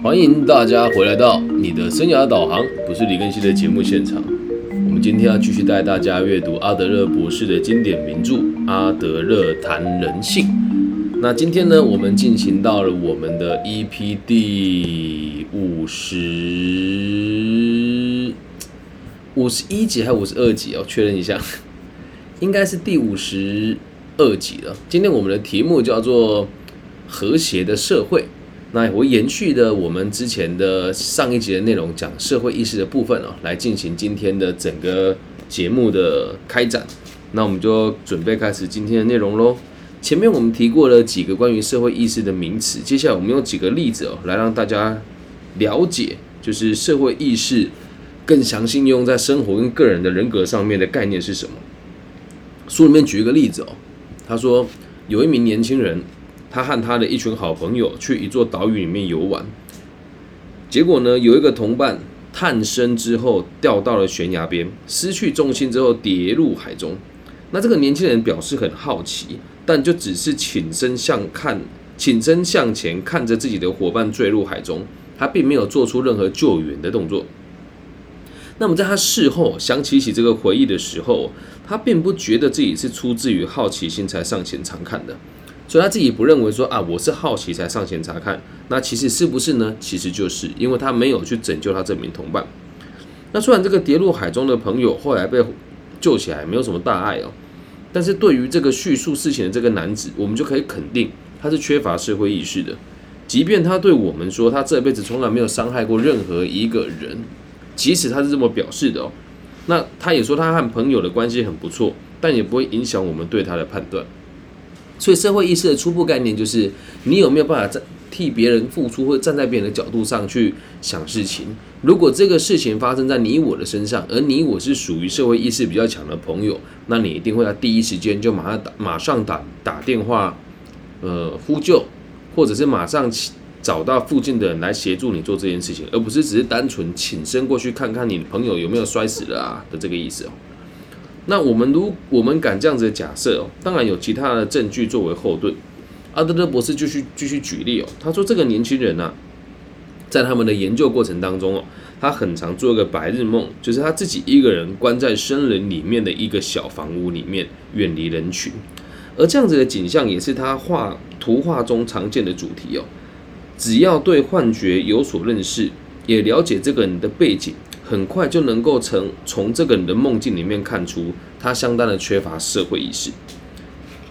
欢迎大家回来到你的生涯导航，不是李根熙的节目现场。我们今天要继续带大家阅读阿德勒博士的经典名著《阿德勒谈人性》。那今天呢，我们进行到了我们的 EP 第五十五十一集还是五十二集哦？确认一下，应该是第五十二集了。今天我们的题目叫做“和谐的社会”。那我延续的我们之前的上一集的内容，讲社会意识的部分哦，来进行今天的整个节目的开展。那我们就准备开始今天的内容喽。前面我们提过了几个关于社会意识的名词，接下来我们用几个例子哦，来让大家了解，就是社会意识更详细用在生活跟个人的人格上面的概念是什么。书里面举一个例子哦，他说有一名年轻人。他和他的一群好朋友去一座岛屿里面游玩，结果呢，有一个同伴探身之后掉到了悬崖边，失去重心之后跌入海中。那这个年轻人表示很好奇，但就只是倾身向看，倾身向前看着自己的伙伴坠入海中，他并没有做出任何救援的动作。那么在他事后想起起这个回忆的时候，他并不觉得自己是出自于好奇心才上前查看的。所以他自己不认为说啊，我是好奇才上前查看。那其实是不是呢？其实就是因为他没有去拯救他这名同伴。那虽然这个跌入海中的朋友后来被救起来，没有什么大碍哦。但是对于这个叙述事情的这个男子，我们就可以肯定他是缺乏社会意识的。即便他对我们说他这辈子从来没有伤害过任何一个人，即使他是这么表示的哦，那他也说他和朋友的关系很不错，但也不会影响我们对他的判断。所以社会意识的初步概念就是，你有没有办法在替别人付出，或站在别人的角度上去想事情。如果这个事情发生在你我的身上，而你我是属于社会意识比较强的朋友，那你一定会在第一时间就马上打马上打打电话，呃呼救，或者是马上找到附近的人来协助你做这件事情，而不是只是单纯请身过去看看你朋友有没有摔死了啊的这个意思哦。那我们如我们敢这样子的假设哦，当然有其他的证据作为后盾。阿德勒博士继续继续举例哦，他说这个年轻人呢，在他们的研究过程当中哦，他很常做一个白日梦，就是他自己一个人关在森林里面的一个小房屋里面，远离人群。而这样子的景象也是他画图画中常见的主题哦。只要对幻觉有所认识，也了解这个人的背景。很快就能够从从这个人的梦境里面看出，他相当的缺乏社会意识。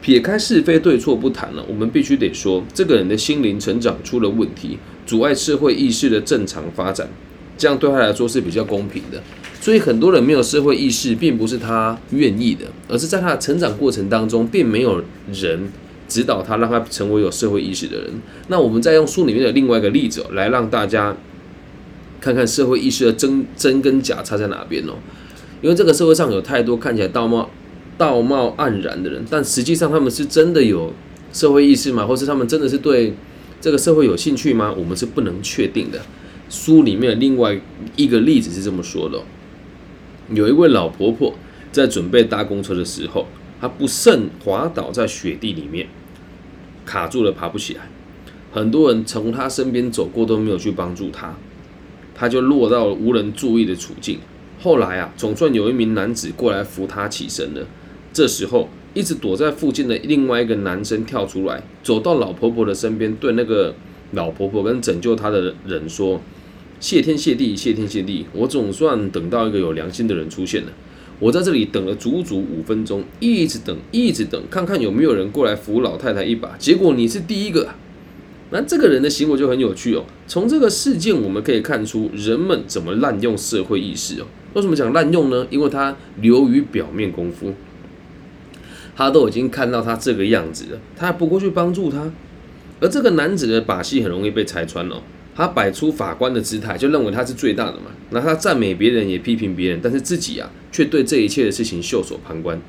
撇开是非对错不谈了，我们必须得说，这个人的心灵成长出了问题，阻碍社会意识的正常发展。这样对他来说是比较公平的。所以很多人没有社会意识，并不是他愿意的，而是在他的成长过程当中，并没有人指导他，让他成为有社会意识的人。那我们再用书里面的另外一个例子来让大家。看看社会意识的真真跟假差在哪边哦，因为这个社会上有太多看起来道貌道貌岸然的人，但实际上他们是真的有社会意识吗？或是他们真的是对这个社会有兴趣吗？我们是不能确定的。书里面另外一个例子是这么说的：有一位老婆婆在准备搭公车的时候，她不慎滑倒在雪地里面，卡住了，爬不起来。很多人从她身边走过都没有去帮助她。他就落到了无人注意的处境。后来啊，总算有一名男子过来扶他起身了。这时候，一直躲在附近的另外一个男生跳出来，走到老婆婆的身边，对那个老婆婆跟拯救她的人说：“谢天谢地，谢天谢地，我总算等到一个有良心的人出现了。我在这里等了足足五分钟，一直等，一直等，看看有没有人过来扶老太太一把。结果你是第一个。”那这个人的行为就很有趣哦。从这个事件我们可以看出，人们怎么滥用社会意识哦。为什么讲滥用呢？因为他流于表面功夫，他都已经看到他这个样子了，他还不过去帮助他。而这个男子的把戏很容易被拆穿哦。他摆出法官的姿态，就认为他是最大的嘛。那他赞美别人，也批评别人，但是自己啊，却对这一切的事情袖手旁观。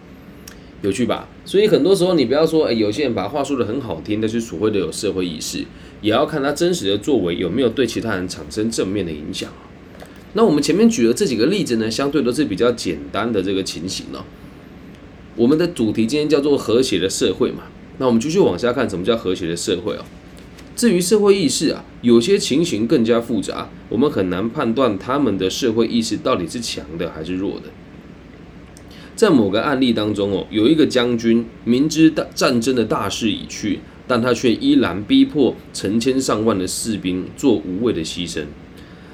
有趣吧？所以很多时候你不要说，哎，有些人把话说的很好听，但是所谓的有社会意识，也要看他真实的作为有没有对其他人产生正面的影响那我们前面举的这几个例子呢，相对都是比较简单的这个情形哦。我们的主题今天叫做和谐的社会嘛，那我们继续往下看，什么叫和谐的社会哦？至于社会意识啊，有些情形更加复杂，我们很难判断他们的社会意识到底是强的还是弱的。在某个案例当中哦，有一个将军明知大战争的大势已去，但他却依然逼迫成千上万的士兵做无谓的牺牲。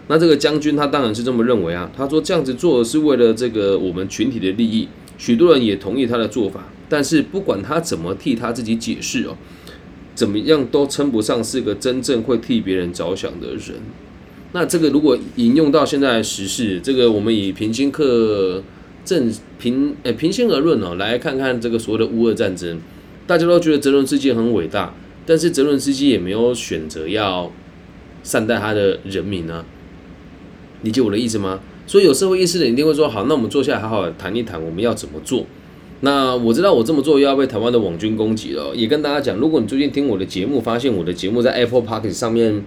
那这个将军他当然是这么认为啊，他说这样子做是为了这个我们群体的利益，许多人也同意他的做法。但是不管他怎么替他自己解释哦。怎么样都称不上是个真正会替别人着想的人。那这个如果引用到现在时事，这个我们以平心客正平呃平心而论哦，来看看这个所谓的乌俄战争，大家都觉得泽伦斯基很伟大，但是泽伦斯基也没有选择要善待他的人民呢。理解我的意思吗？所以有社会意识的人一定会说，好，那我们坐下来好好谈一谈，我们要怎么做。那我知道我这么做又要被台湾的网军攻击了，也跟大家讲，如果你最近听我的节目，发现我的节目在 Apple Podcast 上面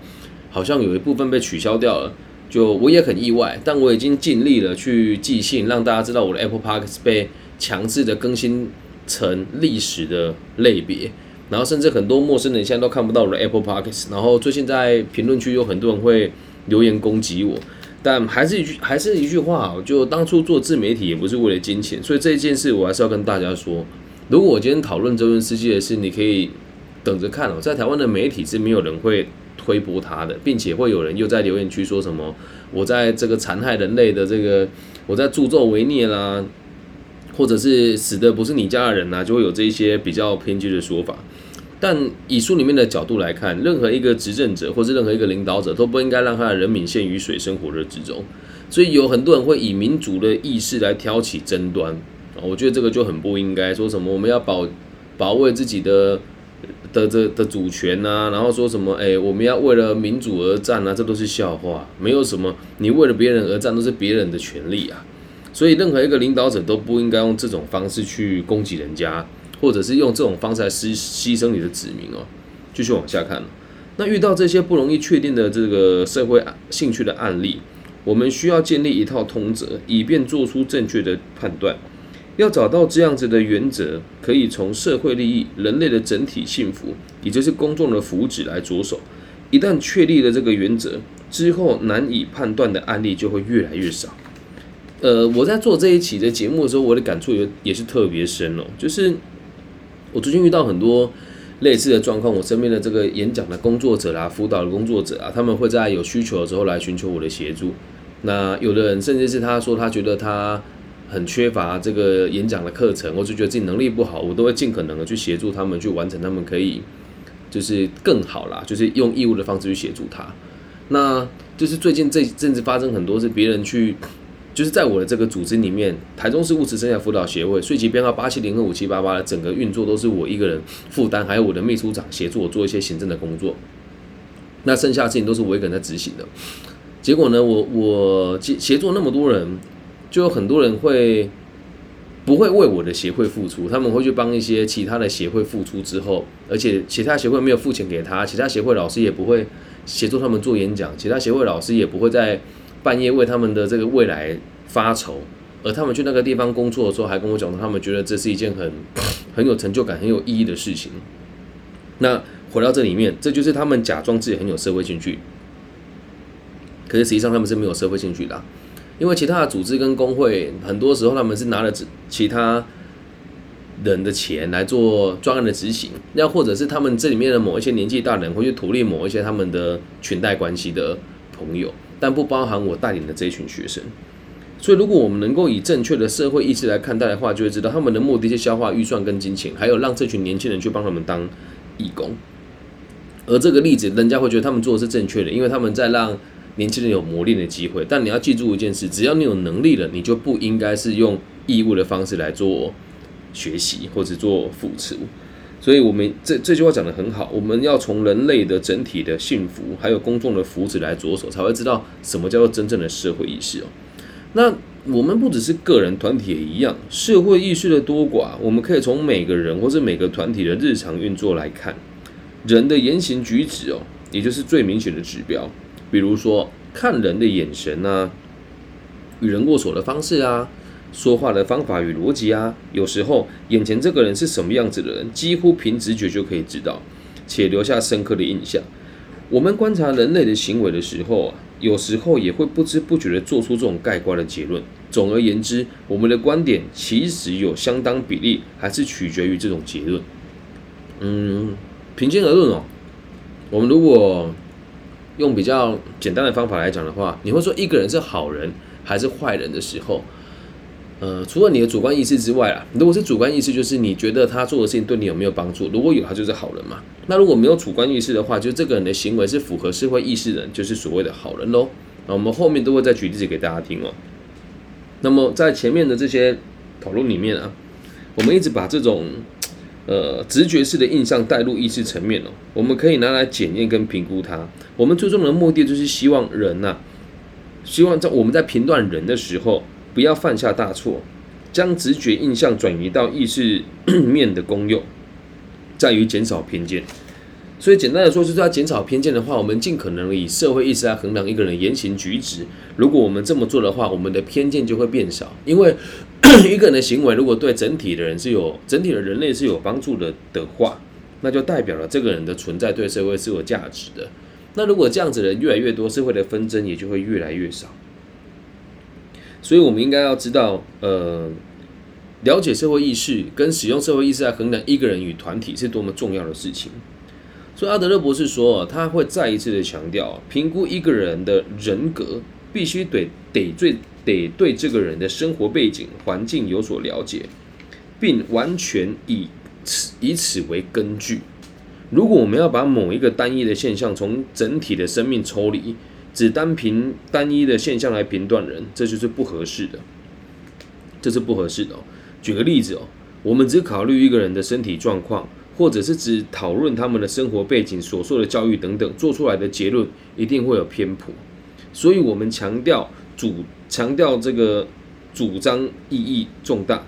好像有一部分被取消掉了，就我也很意外，但我已经尽力了去寄信，让大家知道我的 Apple Parks 被强制的更新成历史的类别，然后甚至很多陌生人现在都看不到我的 Apple Podcast，然后最近在评论区有很多人会留言攻击我。但还是一句，还是一句话就当初做自媒体也不是为了金钱，所以这件事我还是要跟大家说，如果我今天讨论周润世界的事，你可以等着看哦，在台湾的媒体是没有人会推波他的，并且会有人又在留言区说什么我在这个残害人类的这个，我在助纣为虐啦，或者是死的不是你家的人呐，就会有这一些比较偏激的说法。但以书里面的角度来看，任何一个执政者或是任何一个领导者都不应该让他的人民陷于水深火热之中。所以有很多人会以民主的意识来挑起争端啊，我觉得这个就很不应该。说什么我们要保保卫自己的的这的主权呐，然后说什么哎我们要为了民主而战啊，这都是笑话。没有什么你为了别人而战都是别人的权利啊。所以任何一个领导者都不应该用这种方式去攻击人家。或者是用这种方式来牺牺牲你的子民哦，继续往下看。那遇到这些不容易确定的这个社会兴趣的案例，我们需要建立一套通则，以便做出正确的判断。要找到这样子的原则，可以从社会利益、人类的整体幸福，也就是公众的福祉来着手。一旦确立了这个原则之后，难以判断的案例就会越来越少。呃，我在做这一期的节目的时候，我的感触也也是特别深哦，就是。我最近遇到很多类似的状况，我身边的这个演讲的工作者啦、辅导的工作者啊，他们会在有需求的时候来寻求我的协助。那有的人甚至是他说他觉得他很缺乏这个演讲的课程，或者觉得自己能力不好，我都会尽可能的去协助他们去完成，他们可以就是更好啦，就是用义务的方式去协助他。那就是最近这阵子发生很多是别人去。就是在我的这个组织里面，台中市物质生涯辅导协会税级编号八七零和五七八八的整个运作都是我一个人负担，还有我的秘书长协助我做一些行政的工作。那剩下的事情都是我一个人在执行的。结果呢，我我协协助那么多人，就有很多人会不会为我的协会付出，他们会去帮一些其他的协会付出之后，而且其他协会没有付钱给他，其他协会老师也不会协助他们做演讲，其他协会老师也不会在。半夜为他们的这个未来发愁，而他们去那个地方工作的时候，还跟我讲说，他们觉得这是一件很很有成就感、很有意义的事情。那回到这里面，这就是他们假装自己很有社会兴趣，可是实际上他们是没有社会兴趣的，因为其他的组织跟工会，很多时候他们是拿了其他人的钱来做专案的执行，要或者是他们这里面的某一些年纪大人会去图利某一些他们的裙带关系的朋友。但不包含我带领的这群学生，所以如果我们能够以正确的社会意识来看待的话，就会知道他们的目的是消化预算跟金钱，还有让这群年轻人去帮他们当义工。而这个例子，人家会觉得他们做的是正确的，因为他们在让年轻人有磨练的机会。但你要记住一件事：只要你有能力了，你就不应该是用义务的方式来做学习或者做付出。所以，我们这这句话讲得很好，我们要从人类的整体的幸福，还有公众的福祉来着手，才会知道什么叫做真正的社会意识哦。那我们不只是个人，团体也一样，社会意识的多寡，我们可以从每个人或者每个团体的日常运作来看，人的言行举止哦，也就是最明显的指标。比如说，看人的眼神啊，与人握手的方式啊。说话的方法与逻辑啊，有时候眼前这个人是什么样子的人，几乎凭直觉就可以知道，且留下深刻的印象。我们观察人类的行为的时候啊，有时候也会不知不觉的做出这种概括的结论。总而言之，我们的观点其实有相当比例还是取决于这种结论。嗯，平心而论哦，我们如果用比较简单的方法来讲的话，你会说一个人是好人还是坏人的时候，呃，除了你的主观意识之外啊，如果是主观意识，就是你觉得他做的事情对你有没有帮助？如果有，他就是好人嘛。那如果没有主观意识的话，就这个人的行为是符合社会意识的人，就是所谓的好人喽。那我们后面都会再举例子给大家听哦。那么在前面的这些讨论里面啊，我们一直把这种呃直觉式的印象带入意识层面哦，我们可以拿来检验跟评估它。我们最终的目的就是希望人呐，希望在我们在评断人的时候，不要犯下大错，将直觉印象转移到意识面的功用，在于减少偏见。所以简单的说，就是要减少偏见的话，我们尽可能以社会意识来衡量一个人言行举止。如果我们这么做的话，我们的偏见就会变少。因为一个人的行为如果对整体的人是有整体的人类是有帮助的的话，那就代表了这个人的存在对社会是有价值的。那如果这样子的人越来越多，社会的纷争也就会越来越少。所以我们应该要知道，呃，了解社会意识跟使用社会意识来衡量一个人与团体是多么重要的事情。所以阿德勒博士说，他会再一次的强调，评估一个人的人格，必须得得最得对这个人的生活背景、环境有所了解，并完全以此以此为根据。如果我们要把某一个单一的现象从整体的生命抽离，只单凭单一的现象来评断人，这就是不合适的。这是不合适的哦。举个例子哦，我们只考虑一个人的身体状况。或者是只讨论他们的生活背景、所受的教育等等，做出来的结论一定会有偏颇。所以，我们强调主强调这个主张意义重大。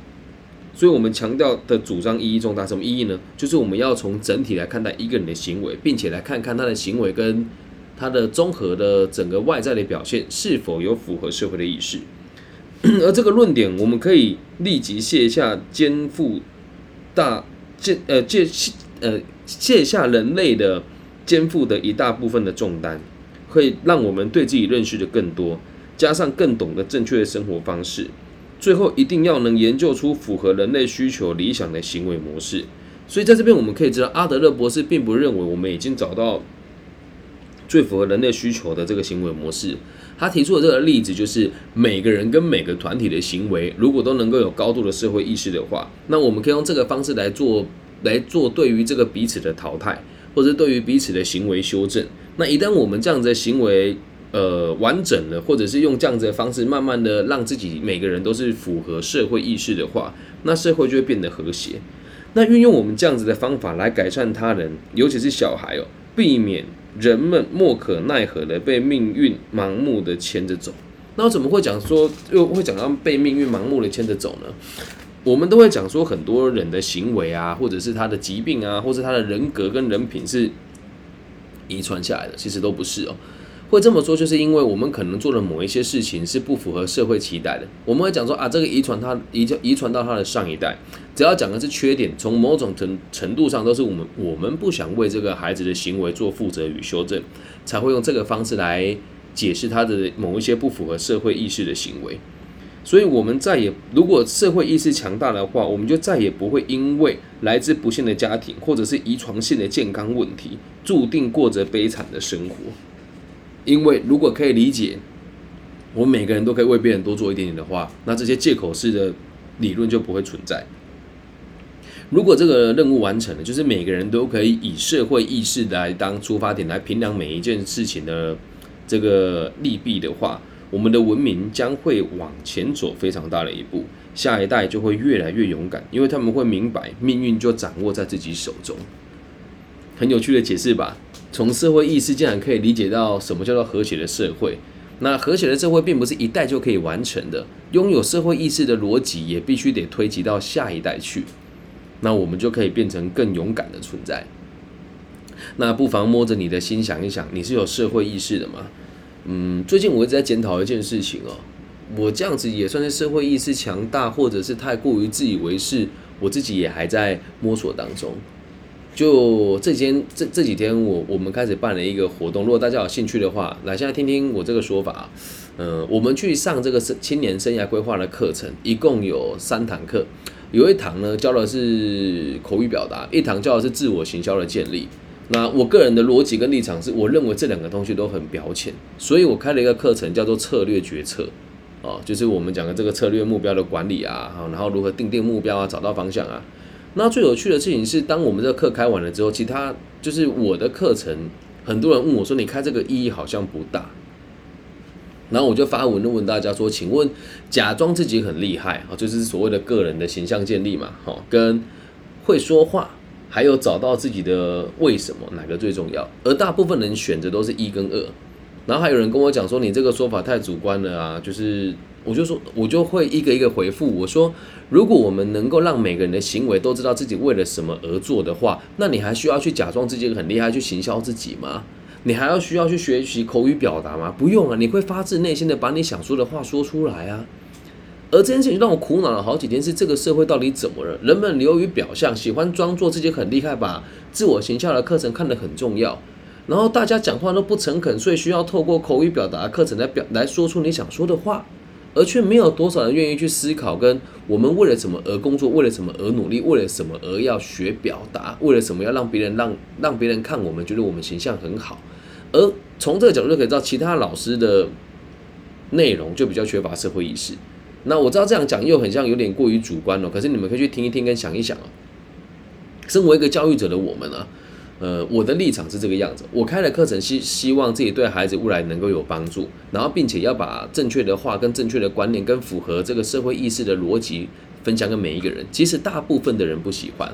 所以我们强调的主张意义重大，什么意义呢？就是我们要从整体来看待一个人的行为，并且来看看他的行为跟他的综合的整个外在的表现是否有符合社会的意识。而这个论点，我们可以立即卸下肩负大。借呃借呃卸下人类的肩负的一大部分的重担，会让我们对自己认识的更多，加上更懂得正确的生活方式，最后一定要能研究出符合人类需求理想的行为模式。所以在这边我们可以知道，阿德勒博士并不认为我们已经找到最符合人类需求的这个行为模式。他提出的这个例子就是，每个人跟每个团体的行为，如果都能够有高度的社会意识的话，那我们可以用这个方式来做，来做对于这个彼此的淘汰，或者对于彼此的行为修正。那一旦我们这样子的行为，呃，完整了，或者是用这样子的方式，慢慢的让自己每个人都是符合社会意识的话，那社会就会变得和谐。那运用我们这样子的方法来改善他人，尤其是小孩哦，避免。人们莫可奈何的被命运盲目的牵着走，那我怎么会讲说又会讲到被命运盲目的牵着走呢？我们都会讲说很多人的行为啊，或者是他的疾病啊，或是他的人格跟人品是遗传下来的，其实都不是哦。会这么说，就是因为我们可能做的某一些事情是不符合社会期待的。我们会讲说啊，这个遗传他遗遗传到他的上一代，只要讲的是缺点，从某种程程度上都是我们我们不想为这个孩子的行为做负责与修正，才会用这个方式来解释他的某一些不符合社会意识的行为。所以，我们再也如果社会意识强大的话，我们就再也不会因为来自不幸的家庭或者是遗传性的健康问题，注定过着悲惨的生活。因为如果可以理解，我们每个人都可以为别人多做一点点的话，那这些借口式的理论就不会存在。如果这个任务完成了，就是每个人都可以以社会意识来当出发点来评量每一件事情的这个利弊的话，我们的文明将会往前走非常大的一步，下一代就会越来越勇敢，因为他们会明白命运就掌握在自己手中。很有趣的解释吧。从社会意识竟然可以理解到什么叫做和谐的社会，那和谐的社会并不是一代就可以完成的，拥有社会意识的逻辑也必须得推及到下一代去，那我们就可以变成更勇敢的存在。那不妨摸着你的心想一想，你是有社会意识的吗？嗯，最近我一直在检讨一件事情哦，我这样子也算是社会意识强大，或者是太过于自以为是，我自己也还在摸索当中。就这间这这几天我我们开始办了一个活动，如果大家有兴趣的话，来现在听听我这个说法。嗯，我们去上这个生青年生涯规划的课程，一共有三堂课，有一堂呢教的是口语表达，一堂教的是自我行销的建立。那我个人的逻辑跟立场是，我认为这两个东西都很表浅，所以我开了一个课程叫做策略决策，哦，就是我们讲的这个策略目标的管理啊，然后如何定定目标啊，找到方向啊。那最有趣的事情是，当我们这个课开完了之后，其他就是我的课程，很多人问我说：“你开这个意义好像不大。”然后我就发文问大家说：“请问，假装自己很厉害啊，就是所谓的个人的形象建立嘛，好，跟会说话，还有找到自己的为什么，哪个最重要？”而大部分人选择都是一跟二。然后还有人跟我讲说：“你这个说法太主观了啊！”就是。我就说，我就会一个一个回复。我说，如果我们能够让每个人的行为都知道自己为了什么而做的话，那你还需要去假装自己很厉害去行销自己吗？你还要需要去学习口语表达吗？不用啊，你会发自内心的把你想说的话说出来啊。而这件事情让我苦恼了好几天，是这个社会到底怎么了？人们流于表象，喜欢装作自己很厉害，把自我形象的课程看得很重要，然后大家讲话都不诚恳，所以需要透过口语表达课程来表来说出你想说的话。而却没有多少人愿意去思考，跟我们为了什么而工作，为了什么而努力，为了什么而要学表达，为了什么要让别人让 让别人看我们觉得我们形象很好。而从这个角度就可以知道，其他老师的内容就比较缺乏社会意识。那我知道这样讲又很像有点过于主观了，可是你们可以去听一听跟想一想啊。身为一个教育者的我们啊。呃，我的立场是这个样子。我开的课程希希望自己对孩子未来能够有帮助，然后并且要把正确的话、跟正确的观念、跟符合这个社会意识的逻辑分享给每一个人。其实大部分的人不喜欢，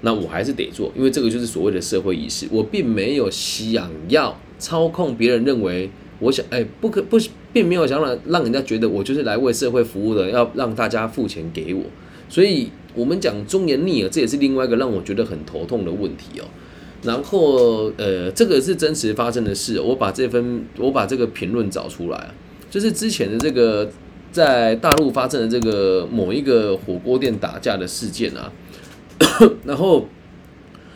那我还是得做，因为这个就是所谓的社会意识。我并没有想要操控别人认为我想，哎，不可不，并没有想让让人家觉得我就是来为社会服务的，要让大家付钱给我。所以，我们讲忠言逆耳，这也是另外一个让我觉得很头痛的问题哦。然后，呃，这个是真实发生的事。我把这份，我把这个评论找出来就是之前的这个在大陆发生的这个某一个火锅店打架的事件啊。然后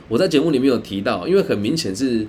我在节目里面有提到，因为很明显是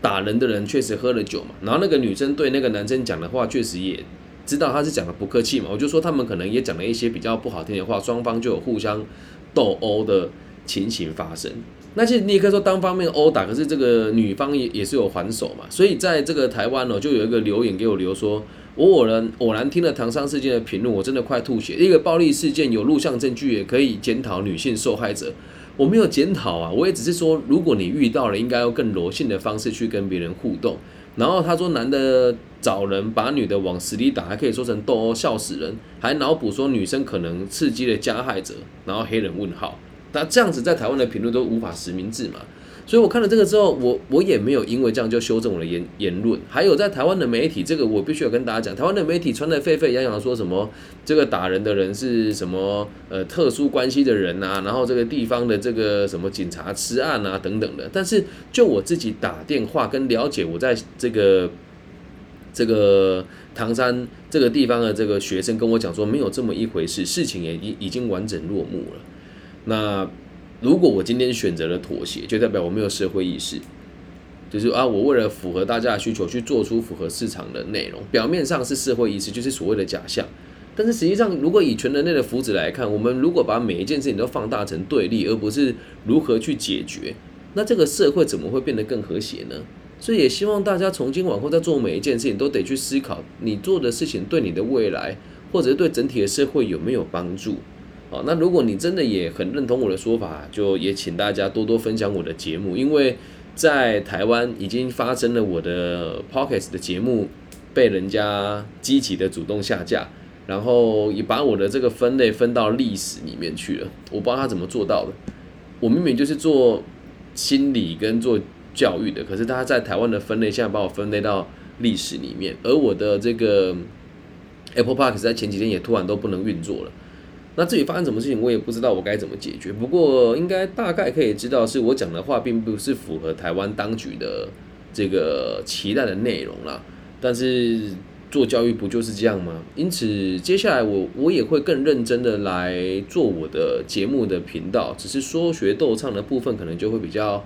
打人的人确实喝了酒嘛。然后那个女生对那个男生讲的话，确实也知道他是讲的不客气嘛。我就说他们可能也讲了一些比较不好听的话，双方就有互相斗殴的情形发生。那其你也可以说单方面殴打，可是这个女方也也是有还手嘛。所以在这个台湾哦，就有一个留言给我留说，我偶然偶然听了唐山事件的评论，我真的快吐血。一个暴力事件有录像证据，也可以检讨女性受害者。我没有检讨啊，我也只是说，如果你遇到了，应该用更柔性的方式去跟别人互动。然后他说，男的找人把女的往死里打，还可以说成斗殴，笑死人。还脑补说女生可能刺激了加害者，然后黑人问号。那这样子在台湾的评论都无法实名制嘛，所以我看了这个之后，我我也没有因为这样就修正我的言言论。还有在台湾的媒体，这个我必须要跟大家讲，台湾的媒体传的沸沸扬扬，说什么这个打人的人是什么呃特殊关系的人呐，然后这个地方的这个什么警察吃案啊等等的。但是就我自己打电话跟了解，我在这个这个唐山这个地方的这个学生跟我讲说，没有这么一回事，事情也已已经完整落幕了。那如果我今天选择了妥协，就代表我没有社会意识，就是啊，我为了符合大家的需求去做出符合市场的内容，表面上是社会意识，就是所谓的假象。但是实际上，如果以全人类的福祉来看，我们如果把每一件事情都放大成对立，而不是如何去解决，那这个社会怎么会变得更和谐呢？所以也希望大家从今往后在做每一件事情，都得去思考，你做的事情对你的未来，或者对整体的社会有没有帮助。哦，那如果你真的也很认同我的说法，就也请大家多多分享我的节目，因为在台湾已经发生了我的 Pockets 的节目被人家积极的主动下架，然后也把我的这个分类分到历史里面去了。我不知道他怎么做到的。我明明就是做心理跟做教育的，可是他在台湾的分类现在把我分类到历史里面，而我的这个 Apple Park 在前几天也突然都不能运作了。那至于发生什么事情，我也不知道我该怎么解决。不过应该大概可以知道，是我讲的话并不是符合台湾当局的这个期待的内容啦。但是做教育不就是这样吗？因此，接下来我我也会更认真的来做我的节目的频道，只是说学逗唱的部分可能就会比较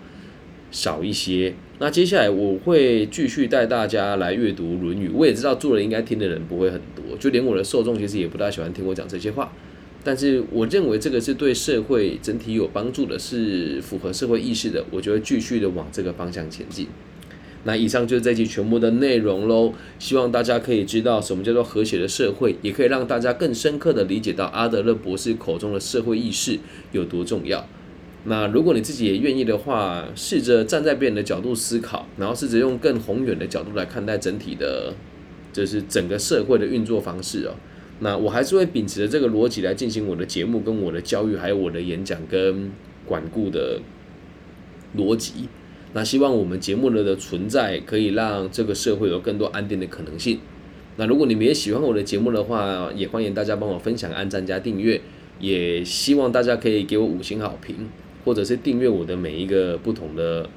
少一些。那接下来我会继续带大家来阅读《论语》，我也知道做了应该听的人不会很多，就连我的受众其实也不大喜欢听我讲这些话。但是我认为这个是对社会整体有帮助的，是符合社会意识的，我就会继续的往这个方向前进。那以上就是这期全部的内容喽，希望大家可以知道什么叫做和谐的社会，也可以让大家更深刻的理解到阿德勒博士口中的社会意识有多重要。那如果你自己也愿意的话，试着站在别人的角度思考，然后试着用更宏远的角度来看待整体的，就是整个社会的运作方式哦。那我还是会秉持着这个逻辑来进行我的节目、跟我的教育，还有我的演讲跟管顾的逻辑。那希望我们节目的的存在可以让这个社会有更多安定的可能性。那如果你们也喜欢我的节目的话，也欢迎大家帮我分享、按赞加订阅。也希望大家可以给我五星好评，或者是订阅我的每一个不同的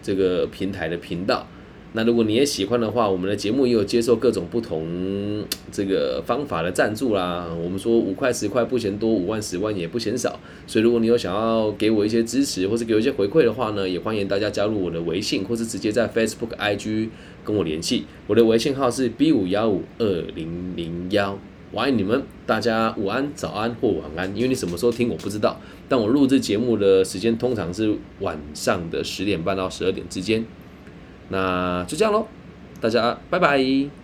这个平台的频道。那如果你也喜欢的话，我们的节目也有接受各种不同这个方法的赞助啦。我们说五块十块不嫌多，五万十万也不嫌少。所以如果你有想要给我一些支持，或是给我一些回馈的话呢，也欢迎大家加入我的微信，或是直接在 Facebook、IG 跟我联系。我的微信号是 B 五幺五二零零幺。我爱你们，大家午安、早安或晚安，因为你什么时候听我不知道。但我录制节目的时间通常是晚上的十点半到十二点之间。那就这样喽，大家拜拜。